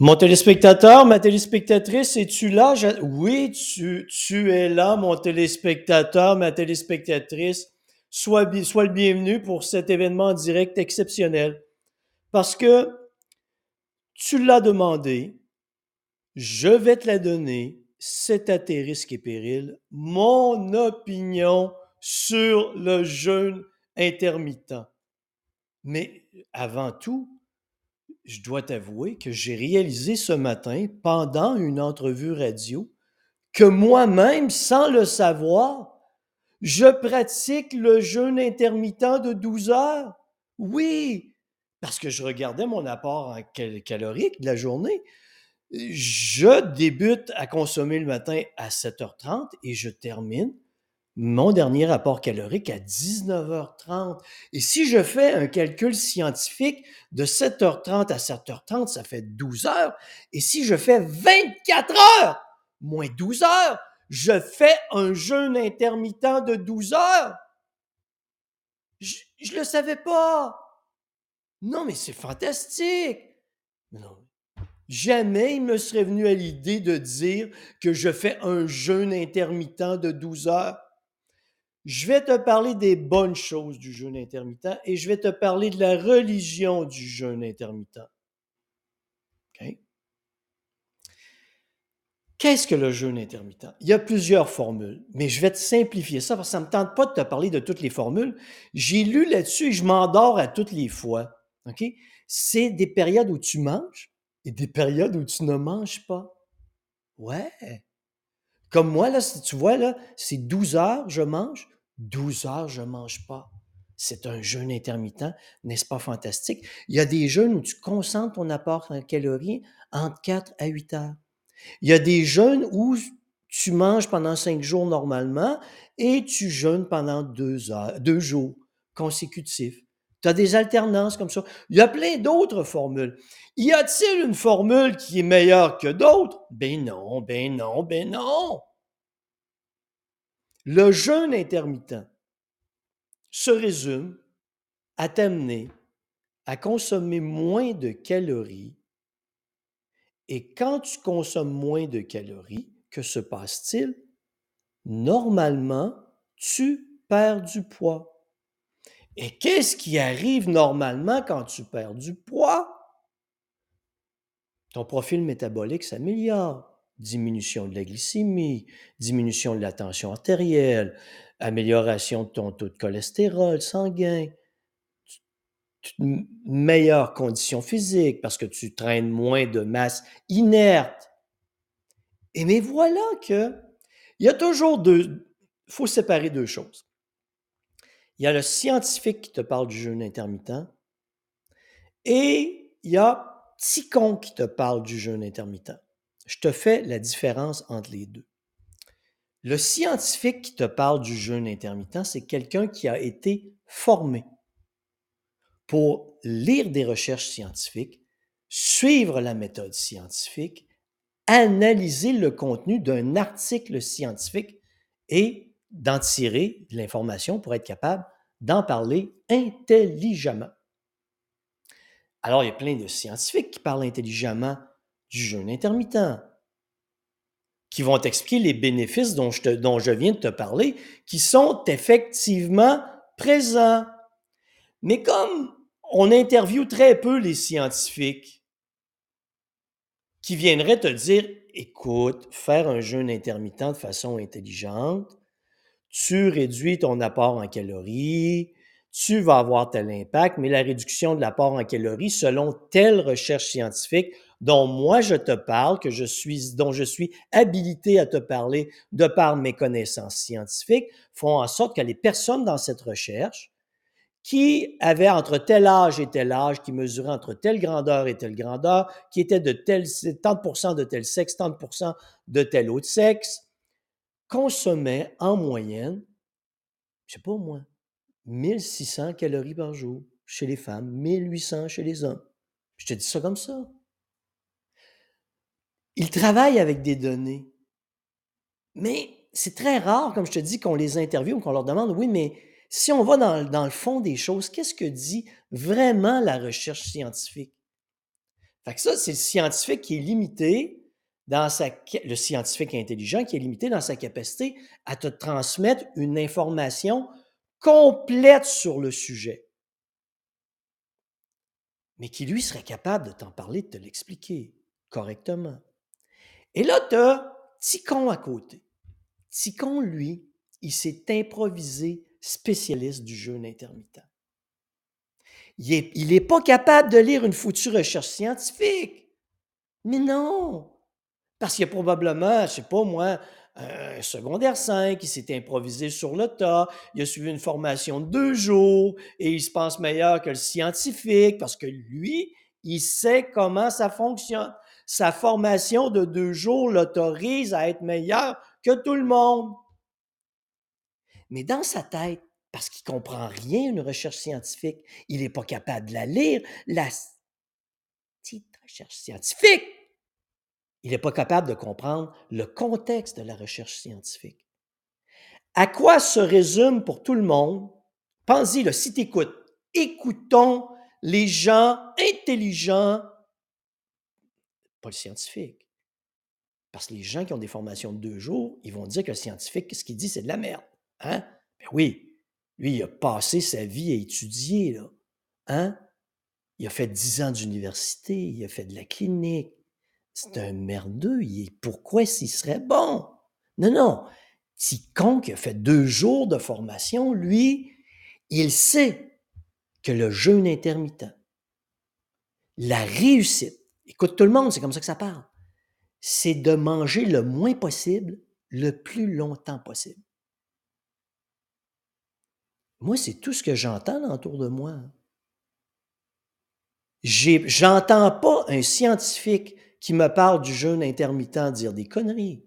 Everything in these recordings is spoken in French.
Mon téléspectateur, ma téléspectatrice, es-tu là? Oui, tu, tu es là, mon téléspectateur, ma téléspectatrice. Sois, le bienvenu pour cet événement en direct exceptionnel. Parce que tu l'as demandé, je vais te la donner, c'est à tes risques et périls, mon opinion sur le jeûne intermittent. Mais avant tout, je dois t'avouer que j'ai réalisé ce matin, pendant une entrevue radio, que moi-même, sans le savoir, je pratique le jeûne intermittent de 12 heures. Oui, parce que je regardais mon apport calorique de la journée. Je débute à consommer le matin à 7h30 et je termine mon dernier rapport calorique à 19h30. Et si je fais un calcul scientifique de 7h30 à 7h30, ça fait 12 heures. Et si je fais 24 heures, moins 12 heures, je fais un jeûne intermittent de 12 heures. Je ne le savais pas. Non, mais c'est fantastique. Non. Jamais il me serait venu à l'idée de dire que je fais un jeûne intermittent de 12 heures. Je vais te parler des bonnes choses du jeûne intermittent et je vais te parler de la religion du jeûne intermittent. Qu'est-ce que le jeûne intermittent? Il y a plusieurs formules, mais je vais te simplifier ça parce que ça ne me tente pas de te parler de toutes les formules. J'ai lu là-dessus et je m'endors à toutes les fois. C'est des périodes où tu manges et des périodes où tu ne manges pas. Ouais. Comme moi, là, si tu vois, là, c'est 12 heures, je mange, 12 heures, je ne mange pas. C'est un jeûne intermittent, n'est-ce pas fantastique? Il y a des jeûnes où tu concentres ton apport en calories entre 4 à 8 heures. Il y a des jeûnes où tu manges pendant 5 jours normalement et tu jeûnes pendant 2 heures, deux jours consécutifs. Tu as des alternances comme ça. Il y a plein d'autres formules. Y a-t-il une formule qui est meilleure que d'autres? Ben non, ben non, ben non. Le jeûne intermittent se résume à t'amener à consommer moins de calories. Et quand tu consommes moins de calories, que se passe-t-il? Normalement, tu perds du poids. Et qu'est-ce qui arrive normalement quand tu perds du poids? Ton profil métabolique s'améliore diminution de la glycémie, diminution de la tension artérielle, amélioration de ton taux de cholestérol sanguin, meilleure condition physique parce que tu traînes moins de masse inerte. Et mais voilà que il y a toujours deux, il faut séparer deux choses. Il y a le scientifique qui te parle du jeûne intermittent et il y a Ticon qui te parle du jeûne intermittent je te fais la différence entre les deux. Le scientifique qui te parle du jeûne intermittent, c'est quelqu'un qui a été formé pour lire des recherches scientifiques, suivre la méthode scientifique, analyser le contenu d'un article scientifique et d'en tirer de l'information pour être capable d'en parler intelligemment. Alors, il y a plein de scientifiques qui parlent intelligemment du jeûne intermittent, qui vont t'expliquer les bénéfices dont je, dont je viens de te parler, qui sont effectivement présents. Mais comme on interviewe très peu les scientifiques qui viendraient te dire, écoute, faire un jeûne intermittent de façon intelligente, tu réduis ton apport en calories, tu vas avoir tel impact, mais la réduction de l'apport en calories, selon telle recherche scientifique, dont moi je te parle, suis, dont je suis habilité à te parler de par mes connaissances scientifiques, font en sorte que les personnes dans cette recherche qui avaient entre tel âge et tel âge, qui mesuraient entre telle grandeur et telle grandeur, qui étaient de tel, tant de tel sexe, tant de de tel autre sexe, consommaient en moyenne, je sais pas moi, 1600 calories par jour chez les femmes, 1800 chez les hommes. Je te dis ça comme ça. Ils travaillent avec des données. Mais c'est très rare, comme je te dis, qu'on les interviewe ou qu'on leur demande, oui, mais si on va dans, dans le fond des choses, qu'est-ce que dit vraiment la recherche scientifique? Fait que ça, c'est le scientifique qui est limité dans sa, le scientifique intelligent qui est limité dans sa capacité à te transmettre une information complète sur le sujet. Mais qui, lui, serait capable de t'en parler, de te l'expliquer correctement. Et là, tu as Ticon à côté. Ticon, lui, il s'est improvisé spécialiste du jeûne intermittent. Il n'est pas capable de lire une foutue recherche scientifique. Mais non! Parce qu'il y a probablement, je sais pas moi, un secondaire 5, il s'est improvisé sur le tas, il a suivi une formation de deux jours et il se pense meilleur que le scientifique parce que lui, il sait comment ça fonctionne. Sa formation de deux jours l'autorise à être meilleur que tout le monde. Mais dans sa tête, parce qu'il ne comprend rien une recherche scientifique, il n'est pas capable de la lire, la petite recherche scientifique. Il n'est pas capable de comprendre le contexte de la recherche scientifique. À quoi se résume pour tout le monde? Pensez, le si t'écoutes, écoutons les gens intelligents, pas le scientifique. Parce que les gens qui ont des formations de deux jours, ils vont dire que le scientifique, ce qu'il dit, c'est de la merde. Hein? Ben oui, lui, il a passé sa vie à étudier. Hein? Il a fait dix ans d'université, il a fait de la clinique, c'est un merdeux. pourquoi s'il serait bon? Non, non. Quiconque a fait deux jours de formation, lui, il sait que le jeûne intermittent, la réussite, écoute tout le monde, c'est comme ça que ça parle, c'est de manger le moins possible, le plus longtemps possible. Moi, c'est tout ce que j'entends autour de moi. J'entends pas un scientifique qui me parle du jeûne intermittent dire des conneries,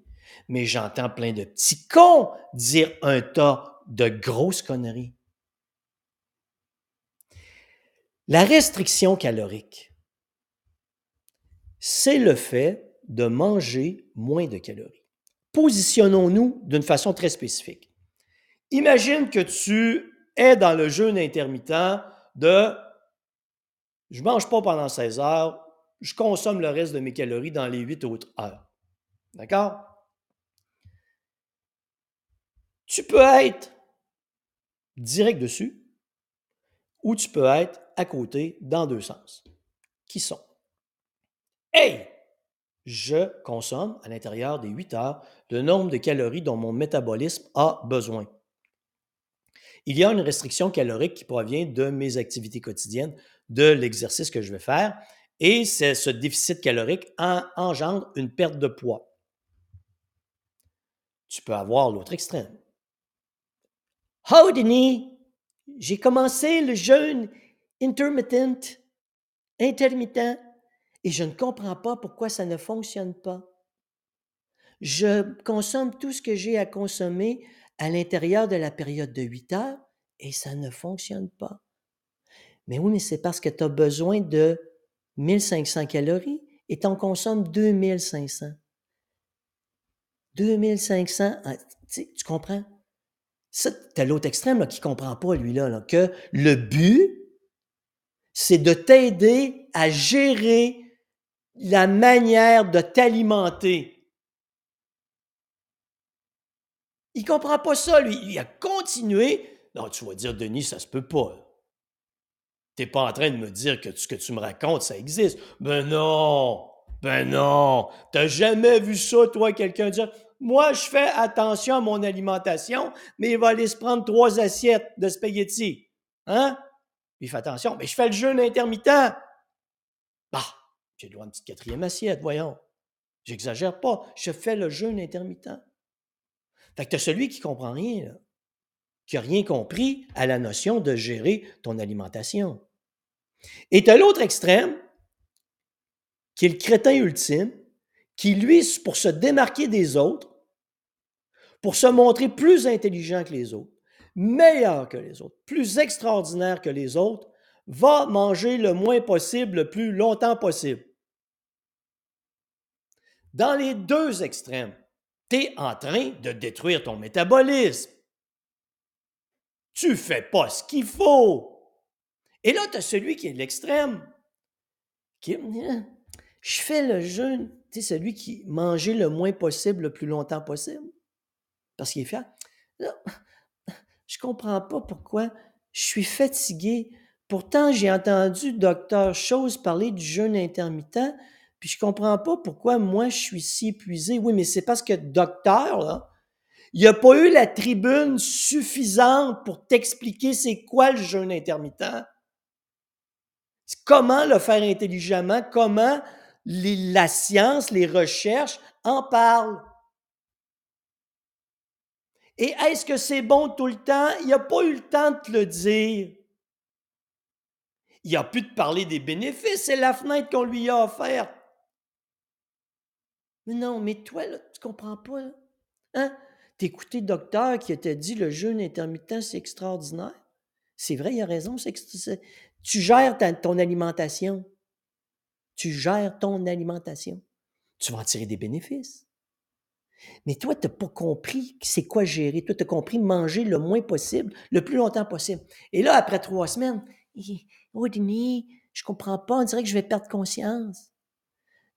mais j'entends plein de petits cons dire un tas de grosses conneries. La restriction calorique, c'est le fait de manger moins de calories. Positionnons-nous d'une façon très spécifique. Imagine que tu es dans le jeûne intermittent de je ne mange pas pendant 16 heures, je consomme le reste de mes calories dans les 8 autres heures. D'accord? Tu peux être direct dessus ou tu peux être à côté dans deux sens. Qui sont? Hey! Je consomme à l'intérieur des 8 heures le nombre de calories dont mon métabolisme a besoin. Il y a une restriction calorique qui provient de mes activités quotidiennes, de l'exercice que je vais faire, et ce déficit calorique engendre une perte de poids. Tu peux avoir l'autre extrême. Oh, Denis, j'ai commencé le jeûne intermittent, intermittent, et je ne comprends pas pourquoi ça ne fonctionne pas. Je consomme tout ce que j'ai à consommer à l'intérieur de la période de 8 heures et ça ne fonctionne pas. Mais oui, mais c'est parce que tu as besoin de 1500 calories et tu en consommes 2500. 2500, ah, tu comprends? Ça, tu l'autre extrême qui ne comprend pas, lui-là, que le but, c'est de t'aider à gérer la manière de t'alimenter. Il comprend pas ça, lui. Il a continué. Non, tu vas dire, Denis, ça se peut pas. Tu n'es pas en train de me dire que ce que tu me racontes, ça existe. Ben non! Ben non! T'as jamais vu ça, toi, quelqu'un dire Moi, je fais attention à mon alimentation, mais il va aller se prendre trois assiettes de spaghettis. Hein? Il fait attention, mais je fais le jeûne intermittent. Bah, j'ai le droit à une petite quatrième assiette, voyons. J'exagère pas, je fais le jeûne intermittent. Fait que tu as celui qui comprend rien, qui n'a rien compris à la notion de gérer ton alimentation. Et tu as l'autre extrême, qui est le crétin ultime, qui, lui, pour se démarquer des autres, pour se montrer plus intelligent que les autres, meilleur que les autres, plus extraordinaire que les autres, va manger le moins possible, le plus longtemps possible. Dans les deux extrêmes, tu es en train de détruire ton métabolisme. Tu fais pas ce qu'il faut. Et là, tu as celui qui est de l'extrême, qui hein, Je fais le jeûne, tu sais, celui qui mangeait le moins possible, le plus longtemps possible, parce qu'il est fier. Là, je comprends pas pourquoi je suis fatigué. Pourtant, j'ai entendu docteur Chose parler du jeûne intermittent, puis je comprends pas pourquoi moi je suis si épuisé. Oui, mais c'est parce que docteur, là, il a pas eu la tribune suffisante pour t'expliquer c'est quoi le jeûne intermittent. Comment le faire intelligemment, comment la science, les recherches en parlent? Et est-ce que c'est bon tout le temps? Il n'y a pas eu le temps de te le dire. Il a plus de parler des bénéfices, c'est la fenêtre qu'on lui a offerte. Mais non, mais toi, là, tu comprends pas. Là. Hein? Le docteur qui t'a dit le jeûne intermittent, c'est extraordinaire. C'est vrai, il a raison. C'est, tu gères ton alimentation. Tu gères ton alimentation. Tu vas en tirer des bénéfices. Mais toi, tu n'as pas compris c'est quoi gérer. Toi, tu as compris manger le moins possible, le plus longtemps possible. Et là, après trois semaines, oh, Denis, je comprends pas, on dirait que je vais perdre conscience.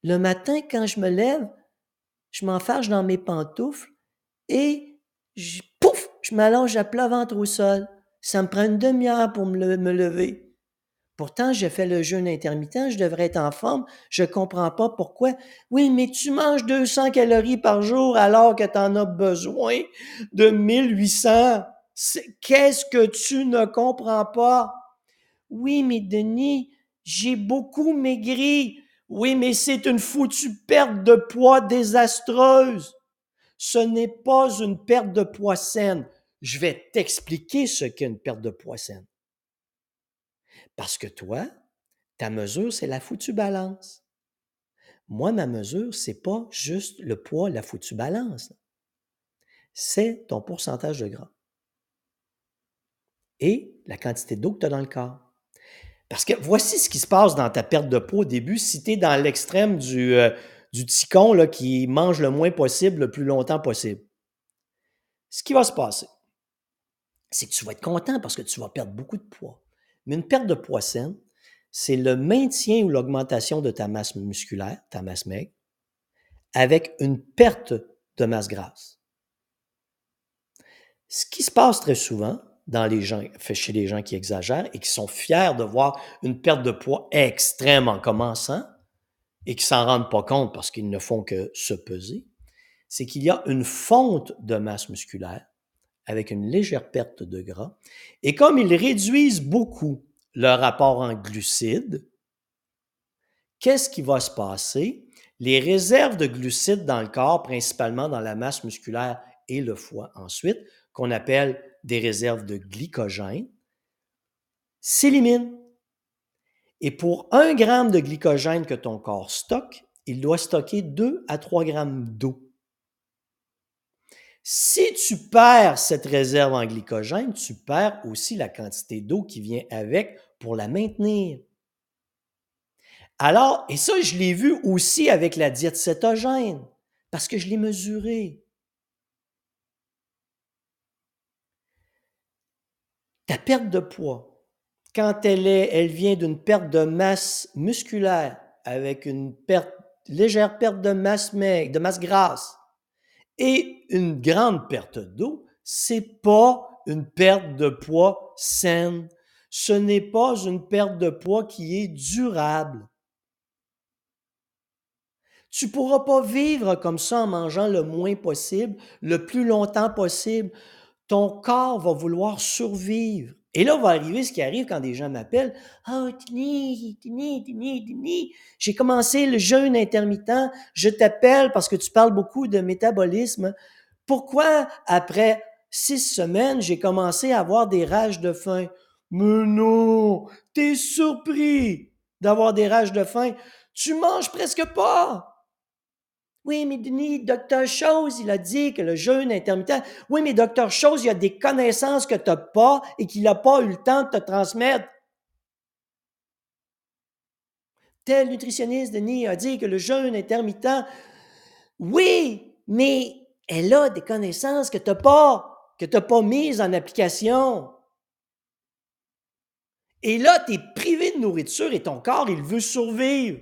Le matin, quand je me lève, je m'enfarge dans mes pantoufles et je, pouf, je m'allonge à plat ventre au sol. Ça me prend une demi-heure pour me, me lever. Pourtant, j'ai fait le jeûne intermittent, je devrais être en forme, je comprends pas pourquoi. Oui, mais tu manges 200 calories par jour alors que tu en as besoin de 1800. Qu'est-ce que tu ne comprends pas? Oui, mais Denis, j'ai beaucoup maigri. Oui, mais c'est une foutue perte de poids désastreuse. Ce n'est pas une perte de poids saine. Je vais t'expliquer ce qu'est une perte de poids saine. Parce que toi, ta mesure, c'est la foutue balance. Moi, ma mesure, c'est pas juste le poids, la foutue balance. C'est ton pourcentage de gras. Et la quantité d'eau que tu as dans le corps. Parce que voici ce qui se passe dans ta perte de poids au début. Si tu es dans l'extrême du, euh, du ticon là, qui mange le moins possible, le plus longtemps possible, ce qui va se passer, c'est que tu vas être content parce que tu vas perdre beaucoup de poids. Mais une perte de poids saine, c'est le maintien ou l'augmentation de ta masse musculaire, ta masse maigre, avec une perte de masse grasse. Ce qui se passe très souvent chez les gens qui exagèrent et qui sont fiers de voir une perte de poids extrême en commençant et qui s'en rendent pas compte parce qu'ils ne font que se peser, c'est qu'il y a une fonte de masse musculaire avec une légère perte de gras. Et comme ils réduisent beaucoup leur rapport en glucides, qu'est-ce qui va se passer? Les réserves de glucides dans le corps, principalement dans la masse musculaire et le foie ensuite, qu'on appelle des réserves de glycogène, s'éliminent. Et pour un gramme de glycogène que ton corps stocke, il doit stocker 2 à 3 grammes d'eau. Si tu perds cette réserve en glycogène, tu perds aussi la quantité d'eau qui vient avec pour la maintenir. Alors, et ça, je l'ai vu aussi avec la diète cétogène, parce que je l'ai mesuré. Ta perte de poids, quand elle est, elle vient d'une perte de masse musculaire avec une légère perte de masse de masse grasse, et une grande perte d'eau, c'est pas une perte de poids saine. Ce n'est pas une perte de poids qui est durable. Tu pourras pas vivre comme ça en mangeant le moins possible, le plus longtemps possible. Ton corps va vouloir survivre. Et là, va arriver ce qui arrive quand des gens m'appellent. Ah, oh, Tini, Tini, Tini, Tini, j'ai commencé le jeûne intermittent. Je t'appelle parce que tu parles beaucoup de métabolisme. Pourquoi, après six semaines, j'ai commencé à avoir des rages de faim? Mais non, t'es surpris d'avoir des rages de faim. Tu manges presque pas. Oui, mais Denis, docteur Chose, il a dit que le jeûne intermittent. Oui, mais docteur Chose, il a des connaissances que tu n'as pas et qu'il n'a pas eu le temps de te transmettre. Tel nutritionniste, Denis, a dit que le jeûne intermittent. Oui, mais elle a des connaissances que tu n'as pas, que tu n'as pas mises en application. Et là, tu es privé de nourriture et ton corps, il veut survivre.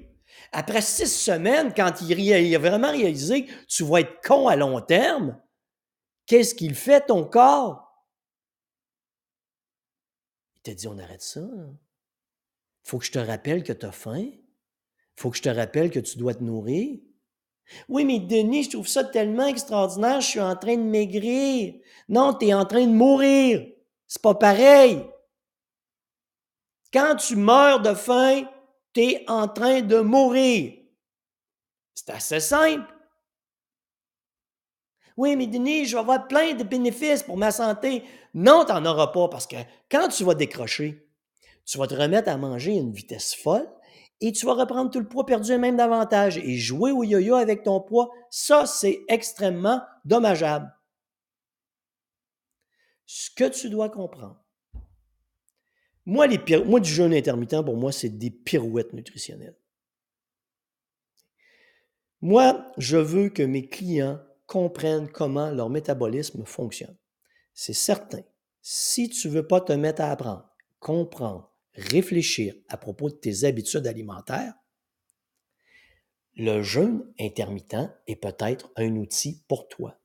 Après six semaines, quand il, a vraiment réalisé que tu vas être con à long terme, qu'est-ce qu'il fait ton corps? Il t'a dit on arrête ça. Faut que je te rappelle que tu as faim. Faut que je te rappelle que tu dois te nourrir. Oui, mais Denis, je trouve ça tellement extraordinaire, je suis en train de maigrir. Non, tu es en train de mourir. C'est pas pareil. Quand tu meurs de faim, tu es en train de mourir. C'est assez simple. Oui, mais Denis, je vais avoir plein de bénéfices pour ma santé. Non, tu n'en auras pas parce que quand tu vas décrocher, tu vas te remettre à manger à une vitesse folle et tu vas reprendre tout le poids perdu et même davantage. Et jouer au yo-yo avec ton poids, ça, c'est extrêmement dommageable. Ce que tu dois comprendre, moi, les moi, du jeûne intermittent, pour moi, c'est des pirouettes nutritionnelles. Moi, je veux que mes clients comprennent comment leur métabolisme fonctionne. C'est certain. Si tu ne veux pas te mettre à apprendre, comprendre, réfléchir à propos de tes habitudes alimentaires, le jeûne intermittent est peut-être un outil pour toi.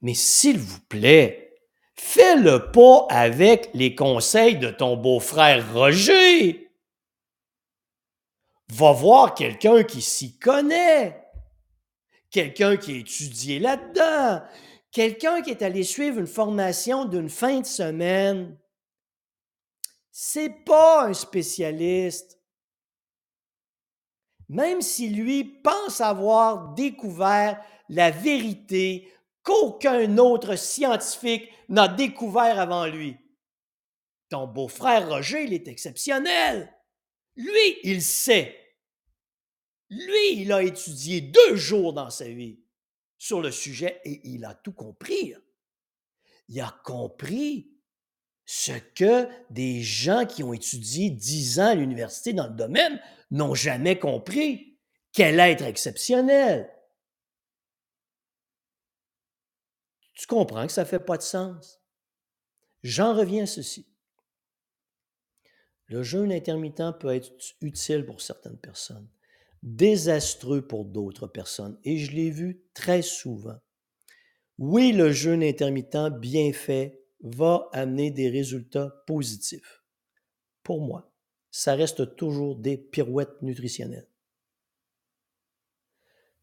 Mais s'il vous plaît, Fais-le pas avec les conseils de ton beau-frère Roger. Va voir quelqu'un qui s'y connaît, quelqu'un qui a étudié là-dedans, quelqu'un qui est allé suivre une formation d'une fin de semaine. C'est pas un spécialiste. Même si lui pense avoir découvert la vérité qu'aucun autre scientifique n'a découvert avant lui. Ton beau-frère Roger, il est exceptionnel. Lui, il sait. Lui, il a étudié deux jours dans sa vie sur le sujet et il a tout compris. Il a compris ce que des gens qui ont étudié dix ans à l'université dans le domaine n'ont jamais compris. Quel être exceptionnel. Tu comprends que ça ne fait pas de sens? J'en reviens à ceci. Le jeûne intermittent peut être utile pour certaines personnes, désastreux pour d'autres personnes, et je l'ai vu très souvent. Oui, le jeûne intermittent bien fait va amener des résultats positifs. Pour moi, ça reste toujours des pirouettes nutritionnelles.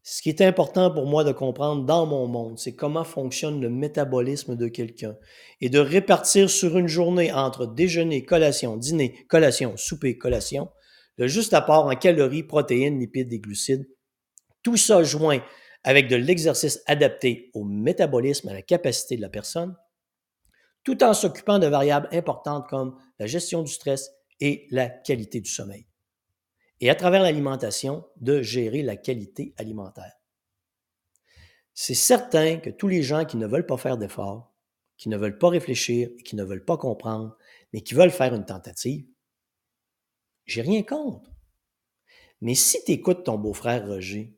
Ce qui est important pour moi de comprendre dans mon monde, c'est comment fonctionne le métabolisme de quelqu'un et de répartir sur une journée entre déjeuner, collation, dîner, collation, souper, collation, le juste apport en calories, protéines, lipides et glucides. Tout ça joint avec de l'exercice adapté au métabolisme, à la capacité de la personne, tout en s'occupant de variables importantes comme la gestion du stress et la qualité du sommeil et à travers l'alimentation, de gérer la qualité alimentaire. C'est certain que tous les gens qui ne veulent pas faire d'efforts, qui ne veulent pas réfléchir et qui ne veulent pas comprendre, mais qui veulent faire une tentative, j'ai rien contre. Mais si tu écoutes ton beau-frère Roger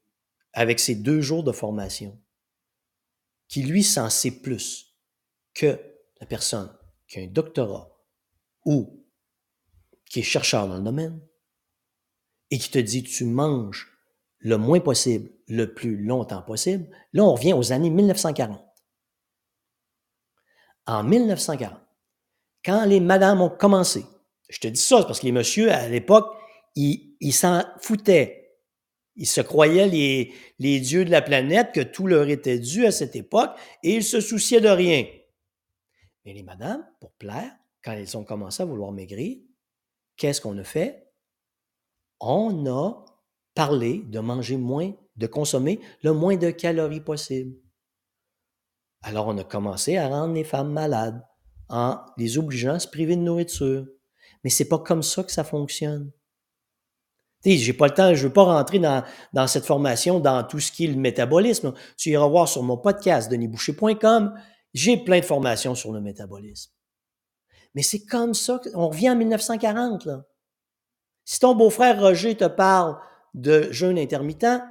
avec ses deux jours de formation, qui lui s'en sait plus que la personne qui a un doctorat ou qui est chercheur dans le domaine, et qui te dit tu manges le moins possible, le plus longtemps possible, là, on revient aux années 1940. En 1940, quand les madames ont commencé, je te dis ça parce que les messieurs, à l'époque, ils s'en foutaient. Ils se croyaient les, les dieux de la planète, que tout leur était dû à cette époque, et ils se souciaient de rien. Mais les madames, pour plaire, quand elles ont commencé à vouloir maigrir, qu'est-ce qu'on a fait? On a parlé de manger moins, de consommer le moins de calories possible. Alors on a commencé à rendre les femmes malades en les obligeant à se priver de nourriture. Mais c'est pas comme ça que ça fonctionne. Je j'ai pas le temps, je veux pas rentrer dans, cette formation, dans tout ce qui est le métabolisme. Tu iras voir sur mon podcast, denisboucher.com. J'ai plein de formations sur le métabolisme. Mais c'est comme ça, on revient en 1940, là. Si ton beau-frère Roger te parle de jeûne intermittent,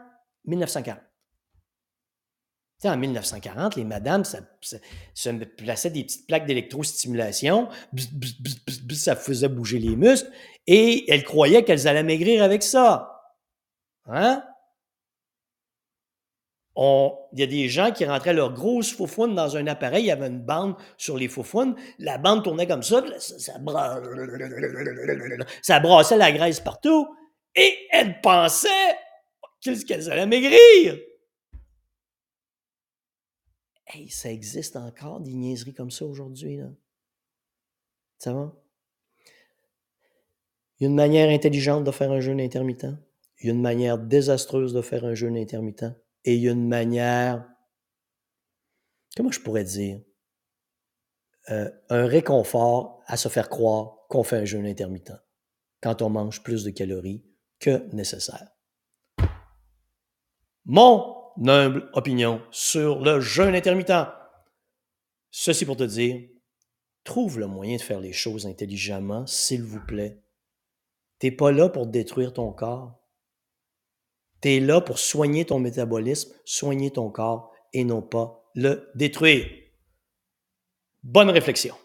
1940. Tu sais, en 1940, les madames se plaçaient des petites plaques d'électrostimulation, ça faisait bouger les muscles, et elles croyaient qu'elles allaient maigrir avec ça. Hein? Il y a des gens qui rentraient leurs grosses faufounes dans un appareil, il y avait une bande sur les faufounes, la bande tournait comme ça, ça, ça, brassait la graisse partout, et elles pensaient qu'elles allaient maigrir. Hey, ça existe encore des niaiseries comme ça aujourd'hui. Ça va? Il y a une manière intelligente de faire un jeûne intermittent. Il y a une manière désastreuse de faire un jeûne intermittent. Et une manière, comment je pourrais dire, euh, un réconfort à se faire croire qu'on fait un jeûne intermittent quand on mange plus de calories que nécessaire. Mon humble opinion sur le jeûne intermittent. Ceci pour te dire, trouve le moyen de faire les choses intelligemment, s'il vous plaît. T'es pas là pour détruire ton corps. Tu es là pour soigner ton métabolisme, soigner ton corps et non pas le détruire. Bonne réflexion.